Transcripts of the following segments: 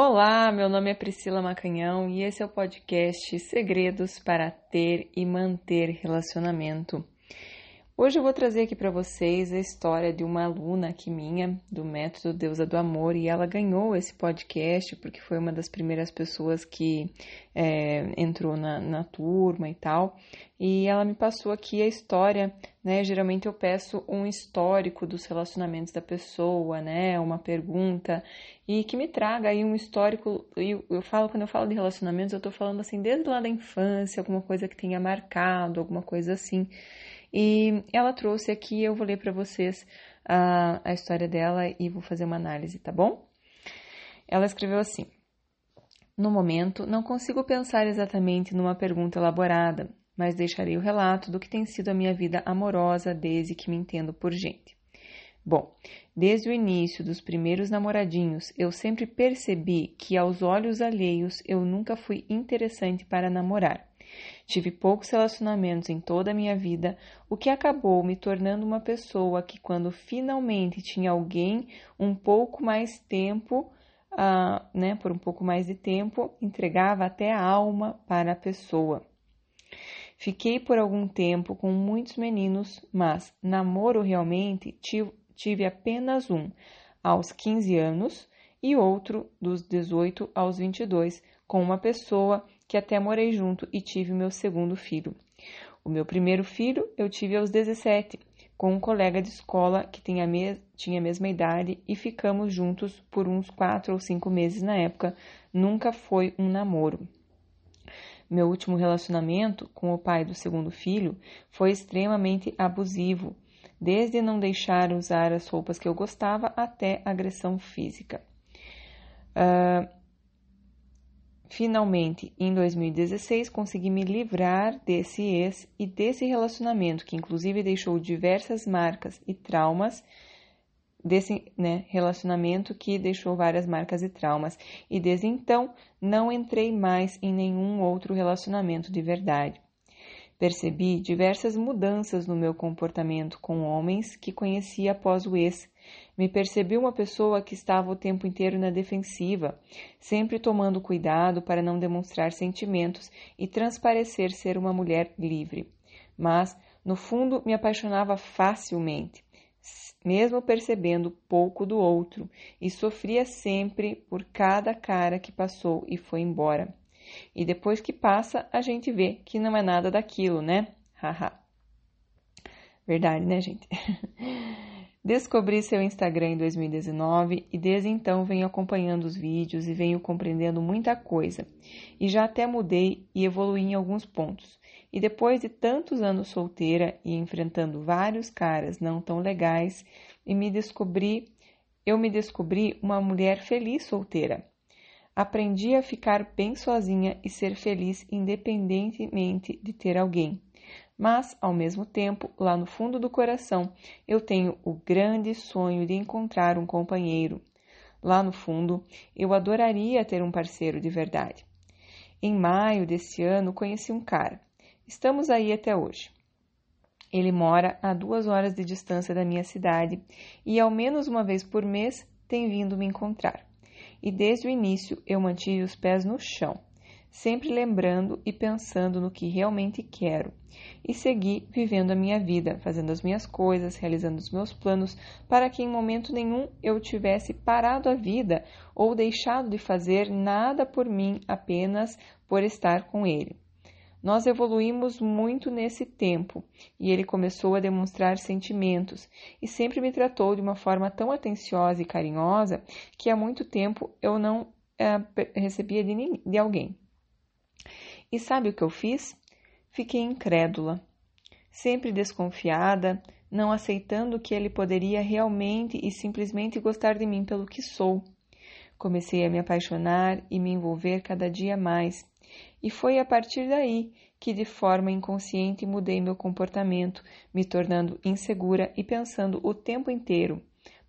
Olá, meu nome é Priscila Macanhão e esse é o podcast Segredos para Ter e Manter Relacionamento. Hoje eu vou trazer aqui para vocês a história de uma aluna aqui minha, do Método Deusa do Amor, e ela ganhou esse podcast porque foi uma das primeiras pessoas que é, entrou na, na turma e tal. E ela me passou aqui a história, né? Geralmente eu peço um histórico dos relacionamentos da pessoa, né? Uma pergunta, e que me traga aí um histórico. Eu, eu falo, quando eu falo de relacionamentos, eu tô falando assim, desde lá da infância, alguma coisa que tenha marcado, alguma coisa assim. E ela trouxe aqui, eu vou ler para vocês a, a história dela e vou fazer uma análise, tá bom? Ela escreveu assim: No momento, não consigo pensar exatamente numa pergunta elaborada, mas deixarei o relato do que tem sido a minha vida amorosa desde que me entendo por gente. Bom, desde o início dos primeiros namoradinhos, eu sempre percebi que, aos olhos alheios, eu nunca fui interessante para namorar. Tive poucos relacionamentos em toda a minha vida, o que acabou me tornando uma pessoa que, quando finalmente tinha alguém um pouco mais tempo, uh, né, por um pouco mais de tempo, entregava até a alma para a pessoa. Fiquei por algum tempo com muitos meninos, mas namoro realmente tive, apenas um, aos 15 anos, e outro dos 18 aos 22, com uma pessoa que até morei junto e tive meu segundo filho. O meu primeiro filho eu tive aos 17, com um colega de escola que tinha a, mesma idade e ficamos juntos por uns quatro ou cinco meses na época. Nunca foi um namoro. Meu último relacionamento com o pai do segundo filho foi extremamente abusivo, desde não deixar usar as roupas que eu gostava até agressão física. Uh, Finalmente, em 2016, consegui me livrar desse ex e desse relacionamento que, inclusive, deixou diversas marcas e traumas. Desse né, relacionamento que deixou várias marcas e traumas, e desde então não entrei mais em nenhum outro relacionamento de verdade. Percebi diversas mudanças no meu comportamento com homens que conheci após o ex, me percebi uma pessoa que estava o tempo inteiro na defensiva, sempre tomando cuidado para não demonstrar sentimentos e transparecer ser uma mulher livre. Mas, no fundo, me apaixonava facilmente, mesmo percebendo pouco do outro, e sofria sempre por cada cara que passou e foi embora. E depois que passa, a gente vê que não é nada daquilo, né? Haha. Verdade, né, gente? Descobri seu Instagram em 2019 e desde então venho acompanhando os vídeos e venho compreendendo muita coisa. E já até mudei e evoluí em alguns pontos. E depois de tantos anos solteira e enfrentando vários caras não tão legais, e me descobri, eu me descobri uma mulher feliz solteira. Aprendi a ficar bem sozinha e ser feliz independentemente de ter alguém mas, ao mesmo tempo, lá no fundo do coração, eu tenho o grande sonho de encontrar um companheiro. Lá no fundo, eu adoraria ter um parceiro de verdade. Em maio desse ano, conheci um cara. Estamos aí até hoje. Ele mora a duas horas de distância da minha cidade e, ao menos uma vez por mês, tem vindo me encontrar. E desde o início eu mantive os pés no chão sempre lembrando e pensando no que realmente quero, e segui vivendo a minha vida, fazendo as minhas coisas, realizando os meus planos, para que em momento nenhum eu tivesse parado a vida ou deixado de fazer nada por mim apenas por estar com ele. Nós evoluímos muito nesse tempo e ele começou a demonstrar sentimentos e sempre me tratou de uma forma tão atenciosa e carinhosa que há muito tempo eu não é, recebia de, de alguém. E sabe o que eu fiz? Fiquei incrédula, sempre desconfiada, não aceitando que ele poderia realmente e simplesmente gostar de mim pelo que sou. Comecei a me apaixonar e me envolver cada dia mais. E foi a partir daí que, de forma inconsciente, mudei meu comportamento, me tornando insegura e pensando o tempo inteiro: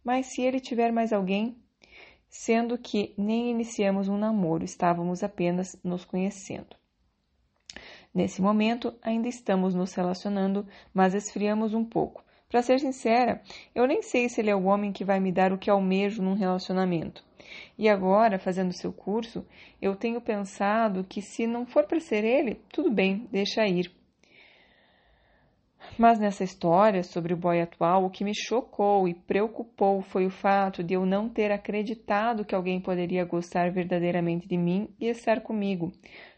mas se ele tiver mais alguém? Sendo que nem iniciamos um namoro, estávamos apenas nos conhecendo. Nesse momento, ainda estamos nos relacionando, mas esfriamos um pouco. Para ser sincera, eu nem sei se ele é o homem que vai me dar o que almejo num relacionamento. E agora, fazendo seu curso, eu tenho pensado que se não for para ser ele, tudo bem, deixa ir. Mas nessa história sobre o boy atual, o que me chocou e preocupou foi o fato de eu não ter acreditado que alguém poderia gostar verdadeiramente de mim e estar comigo.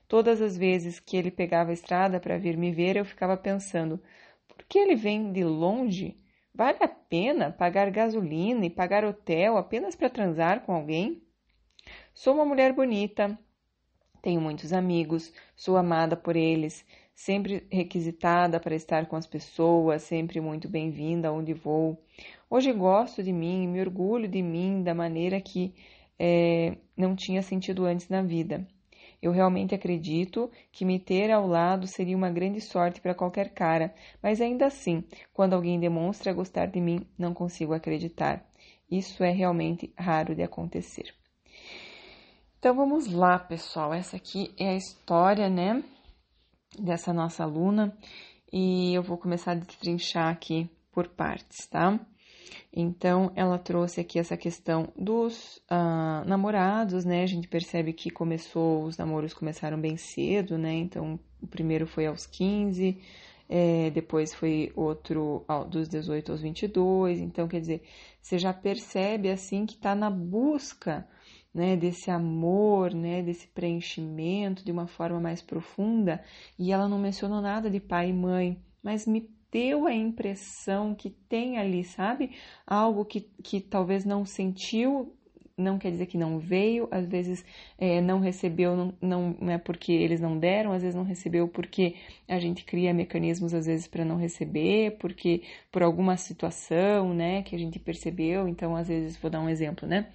Todas as vezes que ele pegava a estrada para vir me ver, eu ficava pensando: por que ele vem de longe? Vale a pena pagar gasolina e pagar hotel apenas para transar com alguém? Sou uma mulher bonita, tenho muitos amigos, sou amada por eles, sempre requisitada para estar com as pessoas, sempre muito bem-vinda onde vou. Hoje gosto de mim, me orgulho de mim da maneira que é, não tinha sentido antes na vida. Eu realmente acredito que me ter ao lado seria uma grande sorte para qualquer cara, mas ainda assim, quando alguém demonstra gostar de mim, não consigo acreditar. Isso é realmente raro de acontecer. Então vamos lá, pessoal. Essa aqui é a história, né, dessa nossa aluna e eu vou começar a destrinchar aqui por partes, tá? Então, ela trouxe aqui essa questão dos uh, namorados, né? A gente percebe que começou, os namoros começaram bem cedo, né? Então, o primeiro foi aos 15, é, depois foi outro dos 18 aos 22. Então, quer dizer, você já percebe assim que está na busca né, desse amor, né, desse preenchimento de uma forma mais profunda. E ela não mencionou nada de pai e mãe, mas me deu a impressão que tem ali, sabe? Algo que, que talvez não sentiu, não quer dizer que não veio, às vezes é, não recebeu, não, não é porque eles não deram, às vezes não recebeu porque a gente cria mecanismos, às vezes, para não receber, porque por alguma situação, né, que a gente percebeu. Então, às vezes, vou dar um exemplo, né?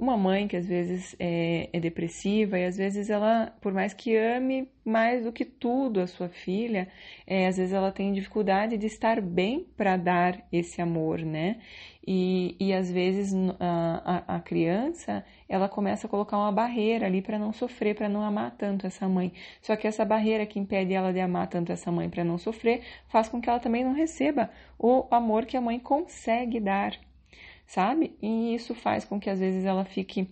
Uma mãe que às vezes é, é, depressiva e às vezes ela, por mais que ame mais do que tudo a sua filha, é, às vezes ela tem dificuldade de estar bem para dar esse amor, né? E, e às vezes a, a, a criança ela começa a colocar uma barreira ali para não sofrer, para não amar tanto essa mãe. Só que essa barreira que impede ela de amar tanto essa mãe para não sofrer faz com que ela também não receba o amor que a mãe consegue dar sabe? E isso faz com que às vezes ela fique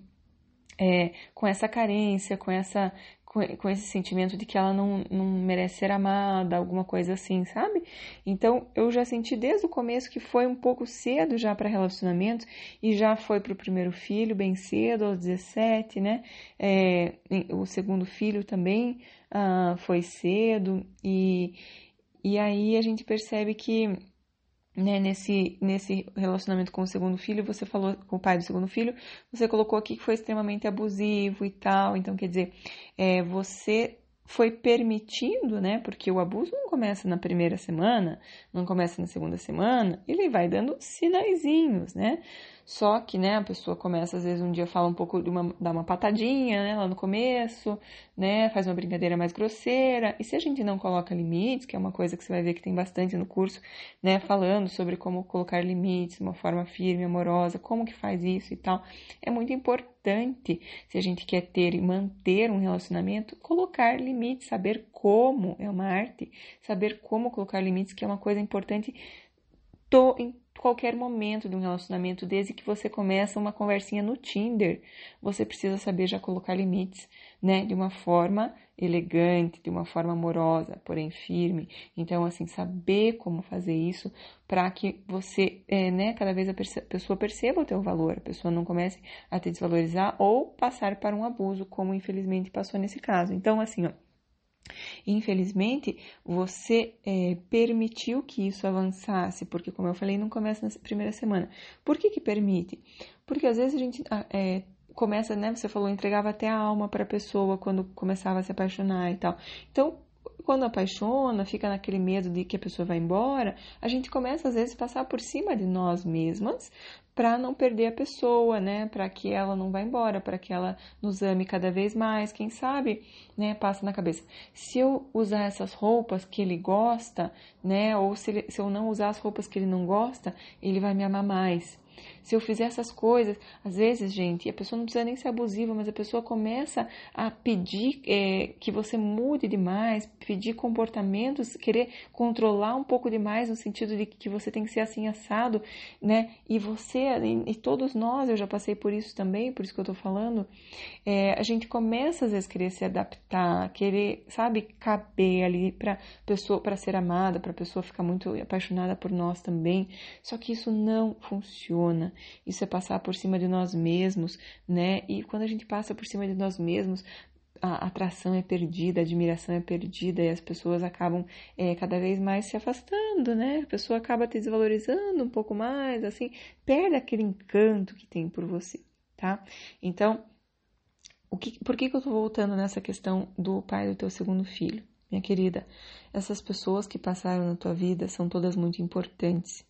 é, com essa carência, com essa com, esse sentimento de que ela não, não merece ser amada, alguma coisa assim, sabe? Então eu já senti desde o começo que foi um pouco cedo já para relacionamento e já foi para o primeiro filho bem cedo, aos 17, né? É, o segundo filho também ah, foi cedo e, e aí a gente percebe que né, nesse, nesse relacionamento com o segundo filho, você falou com o pai do segundo filho, você colocou aqui que foi extremamente abusivo e tal. Então, quer dizer, é, você foi permitindo, né? Porque o abuso não começa na primeira semana, não começa na segunda semana, ele vai dando sinaizinhos, né? Só que, né, a pessoa começa, às vezes, um dia fala um pouco de uma, dá uma patadinha, né, lá no começo, né, faz uma brincadeira mais grosseira. E se a gente não coloca limites, que é uma coisa que você vai ver que tem bastante no curso, né, falando sobre como colocar limites de uma forma firme, amorosa, como que faz isso e tal, é muito importante, se a gente quer ter e manter um relacionamento, colocar limites, saber como, é uma arte, saber como colocar limites, que é uma coisa importante tô, em qualquer momento de um relacionamento, desde que você começa uma conversinha no Tinder, você precisa saber já colocar limites, né? De uma forma elegante, de uma forma amorosa, porém firme. Então, assim, saber como fazer isso para que você, é, né, cada vez a pessoa perceba o teu valor, a pessoa não comece a te desvalorizar ou passar para um abuso, como infelizmente passou nesse caso. Então, assim, ó, Infelizmente, você é, permitiu que isso avançasse, porque, como eu falei, não começa na primeira semana. Por que, que permite? Porque às vezes a gente é, começa, né? Você falou, entregava até a alma para a pessoa quando começava a se apaixonar e tal. Então, quando apaixona, fica naquele medo de que a pessoa vai embora, a gente começa às vezes a passar por cima de nós mesmas para não perder a pessoa, né? Para que ela não vá embora, para que ela nos ame cada vez mais. Quem sabe, né? Passa na cabeça. Se eu usar essas roupas que ele gosta, né? Ou se, ele, se eu não usar as roupas que ele não gosta, ele vai me amar mais. Se eu fizer essas coisas, às vezes, gente, a pessoa não precisa nem ser abusiva, mas a pessoa começa a pedir é, que você mude demais, pedir comportamentos, querer controlar um pouco demais no sentido de que você tem que ser assim assado, né? E você, e, todos nós, eu já passei por isso também, por isso que eu tô falando, é, a gente começa às vezes a querer se adaptar, querer, sabe, caber ali para pessoa, para ser amada, para pessoa ficar muito apaixonada por nós também. Só que isso não funciona. Isso é passar por cima de nós mesmos, né? E quando a gente passa por cima de nós mesmos, a atração é perdida, a admiração é perdida e as pessoas acabam é, cada vez mais se afastando, né? A pessoa acaba te desvalorizando um pouco mais, assim, perde aquele encanto que tem por você, tá? Então, o que, por que, que eu tô voltando nessa questão do pai do teu segundo filho? Minha querida, essas pessoas que passaram na tua vida são todas muito importantes.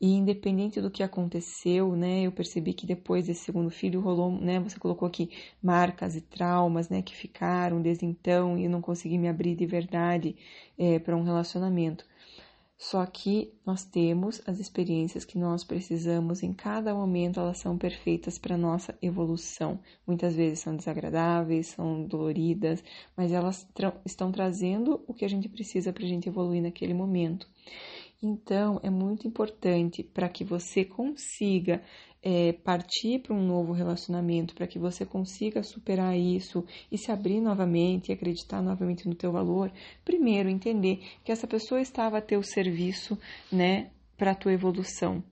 E independente do que aconteceu, né, eu percebi que depois desse segundo filho rolou, né, você colocou aqui marcas e traumas, né, que ficaram desde então e eu não consegui me abrir de verdade é, para um relacionamento. Só que nós temos as experiências que nós precisamos em cada momento, elas são perfeitas para nossa evolução. Muitas vezes são desagradáveis, são doloridas, mas elas tra estão trazendo o que a gente precisa para a gente evoluir naquele momento. Então, é muito importante para que você consiga é, partir para um novo relacionamento, para que você consiga superar isso e se abrir novamente e acreditar novamente no teu valor. Primeiro, entender que essa pessoa estava a teu serviço, né, para a tua evolução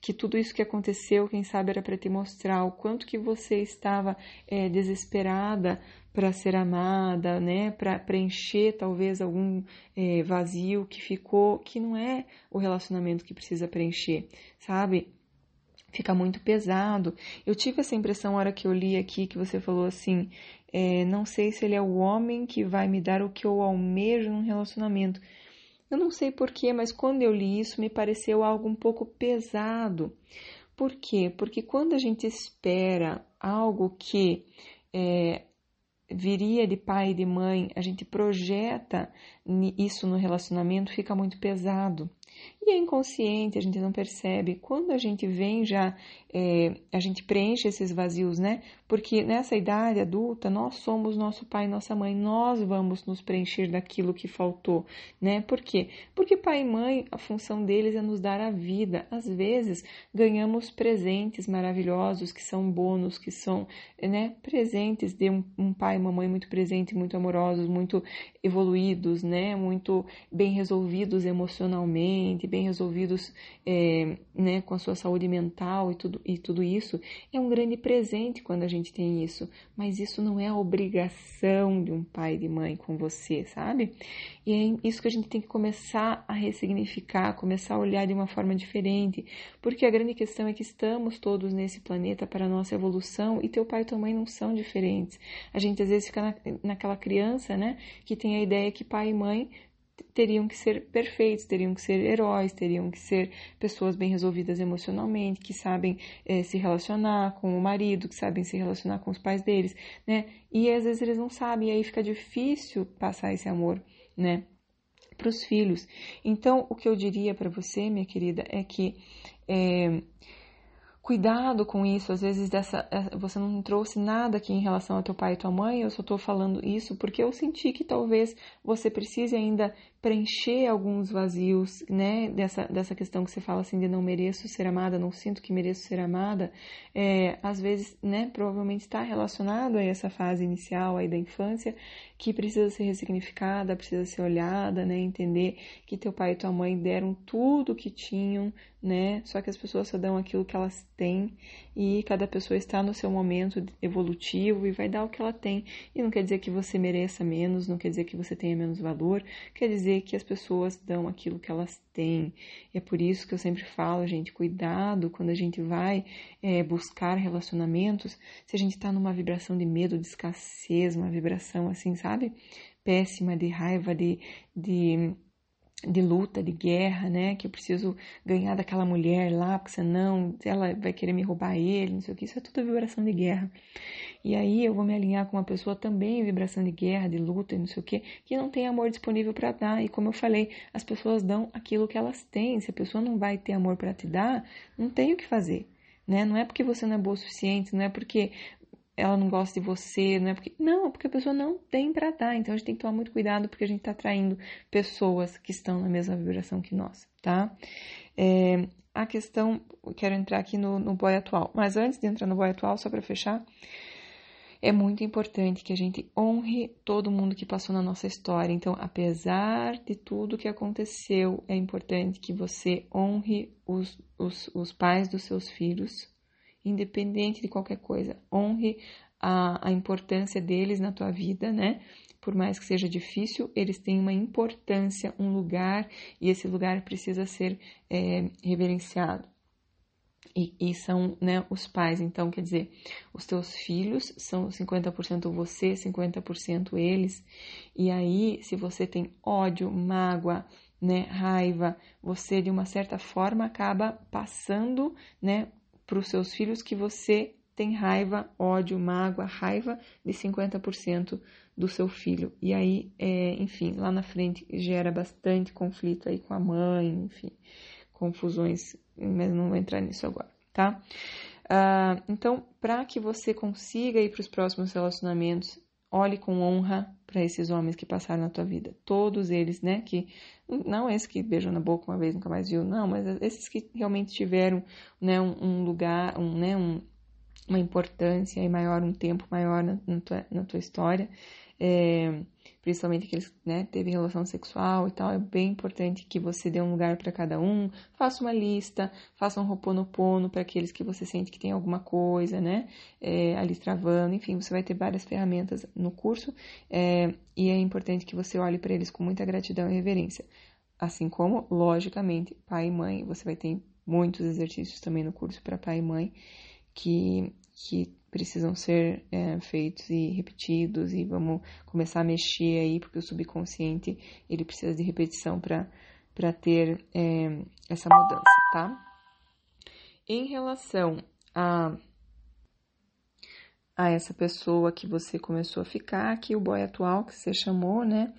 que tudo isso que aconteceu, quem sabe, era para te mostrar o quanto que você estava é, desesperada para ser amada, né, para preencher talvez algum é, vazio que ficou, que não é o relacionamento que precisa preencher, sabe? Fica muito pesado. Eu tive essa impressão na hora que eu li aqui que você falou assim, é, não sei se ele é o homem que vai me dar o que eu almejo num relacionamento. Eu não sei porquê, mas quando eu li isso me pareceu algo um pouco pesado. Por quê? Porque quando a gente espera algo que é, viria de pai e de mãe, a gente projeta isso no relacionamento, fica muito pesado. E é inconsciente, a gente não percebe. Quando a gente vem já, é, a gente preenche esses vazios, né? Porque nessa idade adulta, nós somos nosso pai e nossa mãe, nós vamos nos preencher daquilo que faltou, né? Por quê? Porque pai e mãe, a função deles é nos dar a vida. Às vezes, ganhamos presentes maravilhosos, que são bônus, que são, né, presentes de um, um pai e uma mãe muito presentes, muito amorosos, muito evoluídos, né? Muito bem resolvidos emocionalmente, bem resolvidos é, né, com a sua saúde mental e tudo, e tudo isso, é um grande presente quando a gente tem isso. Mas isso não é a obrigação de um pai e de mãe com você, sabe? E é isso que a gente tem que começar a ressignificar, começar a olhar de uma forma diferente. Porque a grande questão é que estamos todos nesse planeta para a nossa evolução e teu pai e tua mãe não são diferentes. A gente às vezes fica na, naquela criança, né, que tem a ideia que pai e mãe teriam que ser perfeitos, teriam que ser heróis, teriam que ser pessoas bem resolvidas emocionalmente, que sabem é, se relacionar com o marido, que sabem se relacionar com os pais deles, né? E às vezes eles não sabem, e aí fica difícil passar esse amor, né? Para os filhos. Então, o que eu diria para você, minha querida, é que é, cuidado com isso. Às vezes dessa, é, você não trouxe nada aqui em relação ao teu pai e tua mãe, eu só estou falando isso porque eu senti que talvez você precise ainda preencher alguns vazios, né? Dessa, dessa questão que você fala assim de não mereço ser amada, não sinto que mereço ser amada. É, às vezes, né? Provavelmente está relacionado a essa fase inicial aí da infância que precisa ser ressignificada, precisa ser olhada, né? Entender que teu pai e tua mãe deram tudo o que tinham, né? Só que as pessoas só dão aquilo que elas têm e cada pessoa está no seu momento evolutivo e vai dar o que ela tem. E não quer dizer que você mereça menos, não quer dizer que você tenha menos valor, quer dizer que as pessoas dão aquilo que elas têm. E é por isso que eu sempre falo, gente, cuidado quando a gente vai é, buscar relacionamentos, se a gente está numa vibração de medo, de escassez, uma vibração assim, sabe? Péssima, de raiva, de, de de luta, de guerra, né? Que eu preciso ganhar daquela mulher lá, porque senão ela vai querer me roubar ele, não sei o que. Isso é tudo vibração de guerra. E aí eu vou me alinhar com uma pessoa também em vibração de guerra, de luta e não sei o que, que não tem amor disponível para dar. E como eu falei, as pessoas dão aquilo que elas têm. Se a pessoa não vai ter amor para te dar, não tem o que fazer né? Não é porque você não é boa o suficiente, não é porque ela não gosta de você, não é porque. Não, porque a pessoa não tem para dar. Então a gente tem que tomar muito cuidado porque a gente está atraindo pessoas que estão na mesma vibração que nós, tá? É, a questão, quero entrar aqui no, no boy atual, mas antes de entrar no boy atual, só para fechar, é muito importante que a gente honre todo mundo que passou na nossa história. Então, apesar de tudo que aconteceu, é importante que você honre os, os, os pais dos seus filhos, independente de qualquer coisa. Honre a, a importância deles na tua vida, né? Por mais que seja difícil, eles têm uma importância, um lugar, e esse lugar precisa ser é, reverenciado. E, e, são né, os pais, então quer dizer, os teus filhos são 50% você, 50% eles, e aí se você tem ódio, mágoa, né, raiva, você de uma certa forma acaba passando né, para os seus filhos que você tem raiva, ódio, mágoa, raiva de 50% do seu filho. E aí, é, enfim, lá na frente gera bastante conflito aí com a mãe, enfim, confusões mas não vou entrar nisso agora, tá? Uh, então, para que você consiga ir para os próximos relacionamentos, olhe com honra para esses homens que passaram na tua vida. Todos eles, né? Que não esses que beijam na boca uma vez nunca mais viu, não, mas esses que realmente tiveram, né, um, um lugar, um, né, um, uma importância maior, um tempo maior na, na, tua, na tua história é, principalmente que eles né, teve relação sexual e tal, é bem importante que você dê um lugar para cada um, faça uma lista, faça um roponopono para aqueles que você sente que tem alguma coisa, né, é, ali travando, enfim, você vai ter várias ferramentas no curso é, e é importante que você olhe para eles com muita gratidão e reverência. Assim como, logicamente, pai e mãe, você vai ter muitos exercícios também no curso para pai e mãe que, que precisam ser é, feitos e repetidos e vamos começar a mexer aí porque o subconsciente ele precisa de repetição para para ter é, essa mudança, tá? Em relação a a essa pessoa que você começou a ficar, que o boy atual que você chamou, né?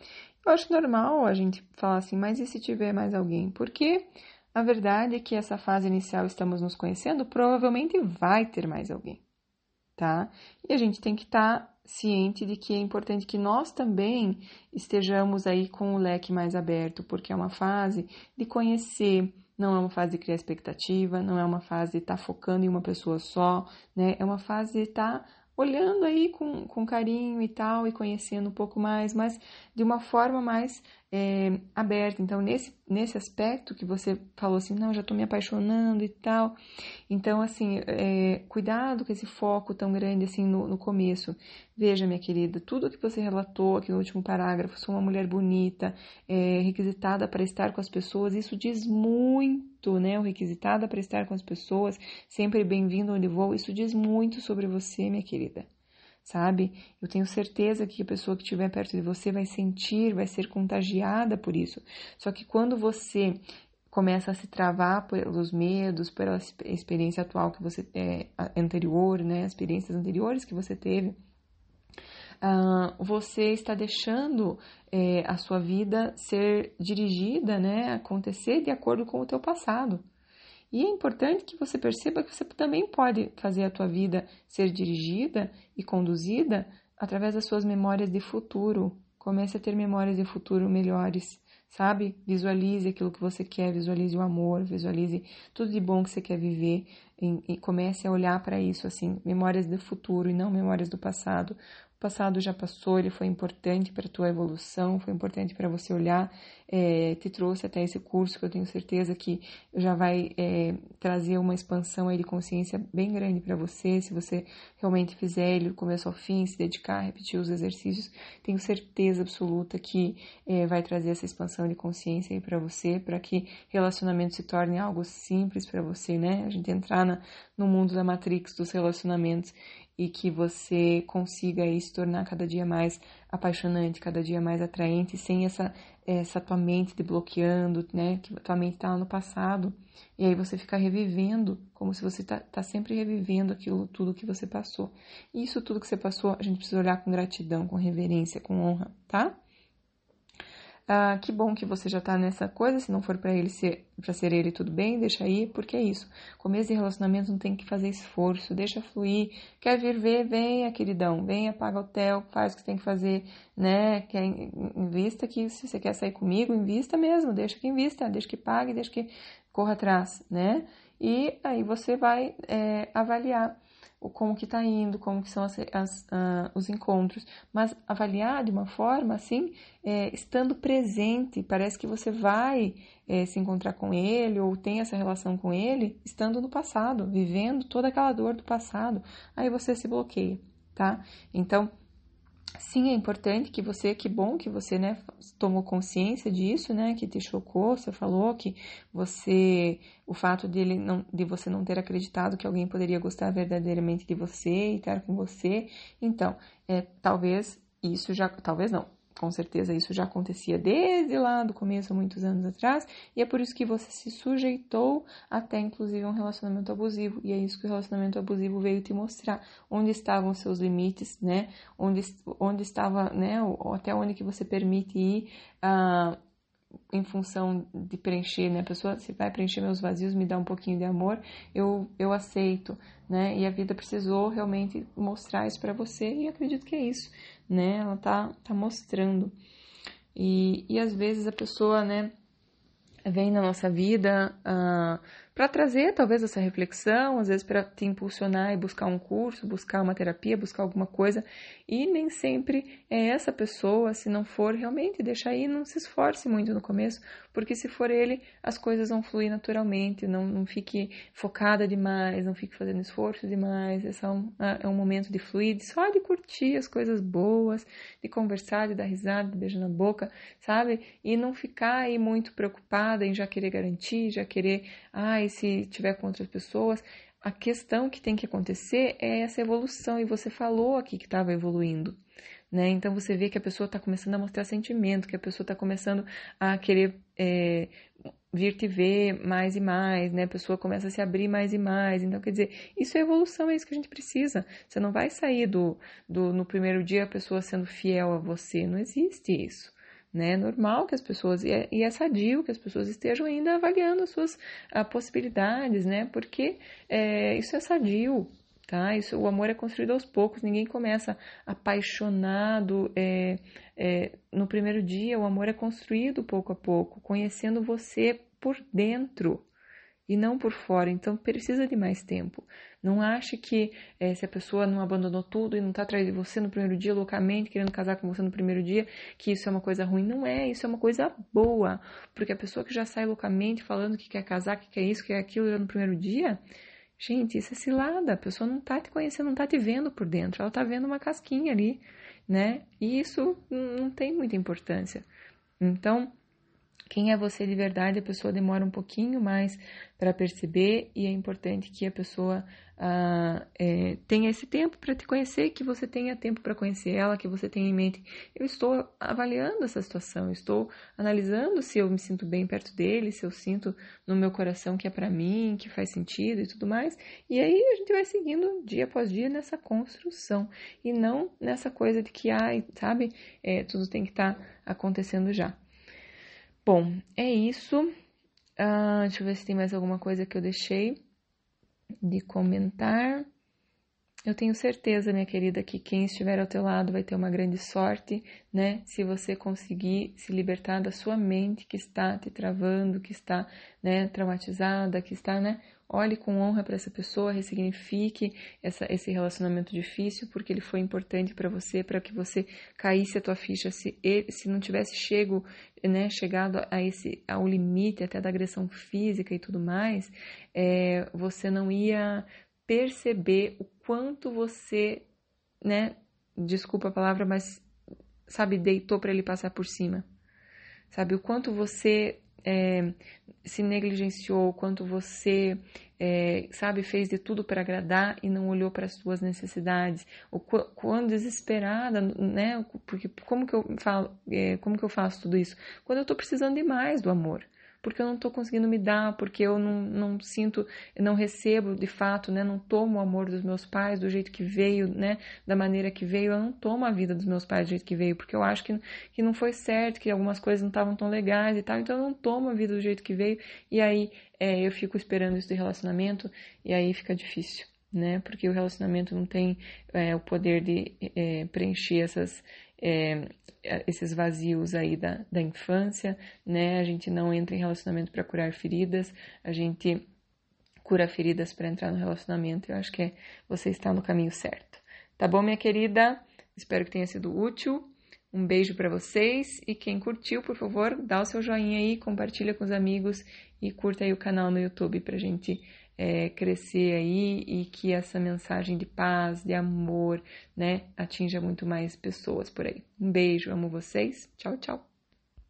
Eu acho normal a gente falar assim, mas e se tiver mais alguém? Porque a verdade é que essa fase inicial estamos nos conhecendo, provavelmente vai ter mais alguém tá? E a gente tem que estar tá ciente de que é importante que nós também estejamos aí com o leque mais aberto, porque é uma fase de conhecer, não é uma fase de criar expectativa, não é uma fase de estar tá focando em uma pessoa só, né? É uma fase de estar tá olhando aí com, com carinho e tal, e conhecendo um pouco mais, mas de uma forma mais é, aberta. Então, nesse, nesse aspecto que você falou assim, não, já estou me apaixonando e tal. Então, assim, é, cuidado com esse foco tão grande assim no, no começo. Veja, minha querida, tudo que você relatou aqui no último parágrafo, sou uma mulher bonita, é, requisitada para estar com as pessoas, isso diz muito, né? O requisitada para estar com as pessoas, sempre bem-vindo onde vou, isso diz muito sobre você, minha querida sabe? Eu tenho certeza que a pessoa que estiver perto de você vai sentir, vai ser contagiada por isso. Só que quando você começa a se travar pelos medos, pela experiência atual que você é anterior, né, experiências anteriores que você teve, uh, você está deixando é, a sua vida ser dirigida, né, acontecer de acordo com o teu passado. E é importante que você perceba que você também pode fazer a tua vida ser dirigida e conduzida através das suas memórias de futuro. Comece a ter memórias de futuro melhores, sabe? Visualize aquilo que você quer, visualize o amor, visualize tudo de bom que você quer viver e, e comece a olhar para isso assim, memórias do futuro e não memórias do passado passado já passou, ele foi importante para a tua evolução, foi importante para você olhar, é, te trouxe até esse curso que eu tenho certeza que já vai é, trazer uma expansão aí de consciência bem grande para você, se você realmente fizer ele do começo ao fim, se dedicar, repetir os exercícios, tenho certeza absoluta que é, vai trazer essa expansão de consciência aí para você, para que relacionamento se torne algo simples para você, né? A gente entrar na, no mundo da matrix dos relacionamentos e que você consiga aí se tornar cada dia mais apaixonante, cada dia mais atraente, sem essa, essa tua mente te bloqueando, né? Que tua mente está lá no passado. E aí você fica revivendo, como se você tá, tá sempre revivendo aquilo tudo que você passou. E isso tudo que você passou, a gente precisa olhar com gratidão, com reverência, com honra, tá? Ah, que bom que você já está nessa coisa, se não for para ele ser para ser ele tudo bem, deixa aí, porque é isso. Começo de relacionamento não tem que fazer esforço, deixa fluir. Quer vir ver, venha, queridão, venha, paga hotel, faz o que você tem que fazer, né? Quer invista que se você quer sair comigo, invista mesmo, deixa que invista, deixa que pague, deixa que corra atrás, né? E aí você vai é, avaliar como que está indo, como que são as, as, uh, os encontros, mas avaliar de uma forma assim, é, estando presente, parece que você vai é, se encontrar com ele ou tem essa relação com ele, estando no passado, vivendo toda aquela dor do passado, aí você se bloqueia, tá? Então, sim, é importante que você, que bom que você, né, tomou consciência disso, né, que te chocou, você falou que você, o fato de, ele não, de você não ter acreditado que alguém poderia gostar verdadeiramente de você e estar com você, então, é, talvez isso já, talvez não, com certeza isso já acontecia desde lá do começo, muitos anos atrás, e é por isso que você se sujeitou até inclusive um relacionamento abusivo, e é isso que o relacionamento abusivo veio te mostrar, onde estavam os seus limites, né? Onde, onde estava, né? Até onde que você permite ir uh, em função de preencher, né? A pessoa, se vai preencher meus vazios, me dá um pouquinho de amor, eu, eu aceito, né? E a vida precisou realmente mostrar isso para você, e acredito que é isso né? Ela tá, tá mostrando. E, e às vezes a pessoa, né, vem na nossa vida uh, para trazer talvez essa reflexão, às vezes para te impulsionar e buscar um curso, buscar uma terapia, buscar alguma coisa, e nem sempre é essa pessoa, se não for realmente, deixa aí, não se esforce muito no começo, porque se for ele, as coisas vão fluir naturalmente, não, não fique focada demais, não fique fazendo esforço demais, é só um, é um momento de fluir, só de curtir as coisas boas, de conversar, de dar risada, de beijar na boca, sabe? E não ficar aí muito preocupada em já querer garantir, já querer, ah, e se tiver com outras pessoas. A questão que tem que acontecer é essa evolução, e você falou aqui que estava evoluindo. Né? Então você vê que a pessoa está começando a mostrar sentimento, que a pessoa está começando a querer é, vir te ver mais e mais, né? A pessoa começa a se abrir mais e mais. Então, quer dizer, isso é evolução, é isso que a gente precisa. Você não vai sair do, do no primeiro dia a pessoa sendo fiel a você. Não existe isso né? É normal que as pessoas, e é, e é sadio que as pessoas estejam ainda avaliando as suas a, possibilidades, né? Porque é, isso é sadio, tá? Isso, o amor é construído aos poucos, ninguém começa apaixonado é, é, no primeiro dia, o amor é construído pouco a pouco, conhecendo você por dentro, e não por fora, então precisa de mais tempo. Não ache que é, se a pessoa não abandonou tudo e não está atrás de você no primeiro dia, loucamente, querendo casar com você no primeiro dia, que isso é uma coisa ruim. Não é, isso é uma coisa boa. Porque a pessoa que já sai loucamente falando que quer casar, que quer isso, que quer aquilo no primeiro dia, gente, isso é cilada. A pessoa não está te conhecendo, não está te vendo por dentro, ela está vendo uma casquinha ali, né? E isso não tem muita importância. Então, quem é você de verdade, a pessoa demora um pouquinho mais para perceber e é importante que a pessoa ah, é, tenha esse tempo para te conhecer, que você tenha tempo para conhecer ela, que você tenha em mente. Eu estou avaliando essa situação, estou analisando se eu me sinto bem perto dele, se eu sinto no meu coração que é para mim, que faz sentido e tudo mais. E aí a gente vai seguindo dia após dia nessa construção e não nessa coisa de que, ai, sabe, é, tudo tem que estar tá acontecendo já. Bom, é isso. Ah, deixa eu ver se tem mais alguma coisa que eu deixei de comentar. Eu tenho certeza, minha querida, que quem estiver ao teu lado vai ter uma grande sorte, né? Se você conseguir se libertar da sua mente que está te travando, que está, né, traumatizada, que está, né? Olhe com honra para essa pessoa, ressignifique essa, esse relacionamento difícil, porque ele foi importante para você, para que você caísse a tua ficha. Se, ele, se não tivesse chego, né, chegado a esse, ao limite até da agressão física e tudo mais, é, você não ia perceber o quanto você, né, desculpa a palavra, mas sabe, deitou para ele passar por cima. Sabe, o quanto você é, se negligenciou, quanto você, é, sabe, fez de tudo para agradar e não olhou para as suas necessidades, o quando desesperada, né? Porque como que eu falo, é, como que eu faço tudo isso? Quando eu estou precisando demais do amor, porque eu não estou conseguindo me dar, porque eu não, não sinto, não recebo de fato, né? Não tomo o amor dos meus pais do jeito que veio, né? Da maneira que veio, eu não tomo a vida dos meus pais do jeito que veio, porque eu acho que, que não foi certo, que algumas coisas não estavam tão legais e tal, então eu não tomo a vida do jeito que veio, e aí é, eu fico esperando isso do relacionamento, e aí fica difícil né? Porque o relacionamento não tem é, o poder de é, preencher essas, é, esses vazios aí da, da infância, né? A gente não entra em relacionamento para curar feridas, a gente cura feridas para entrar no relacionamento. Eu acho que é, você está no caminho certo. Tá bom, minha querida? Espero que tenha sido útil. Um beijo para vocês e quem curtiu, por favor, dá o seu joinha aí, compartilha com os amigos e curta aí o canal no YouTube pra gente é, crescer aí e que essa mensagem de paz, de amor, né, atinja muito mais pessoas por aí. Um beijo, amo vocês. Tchau, tchau.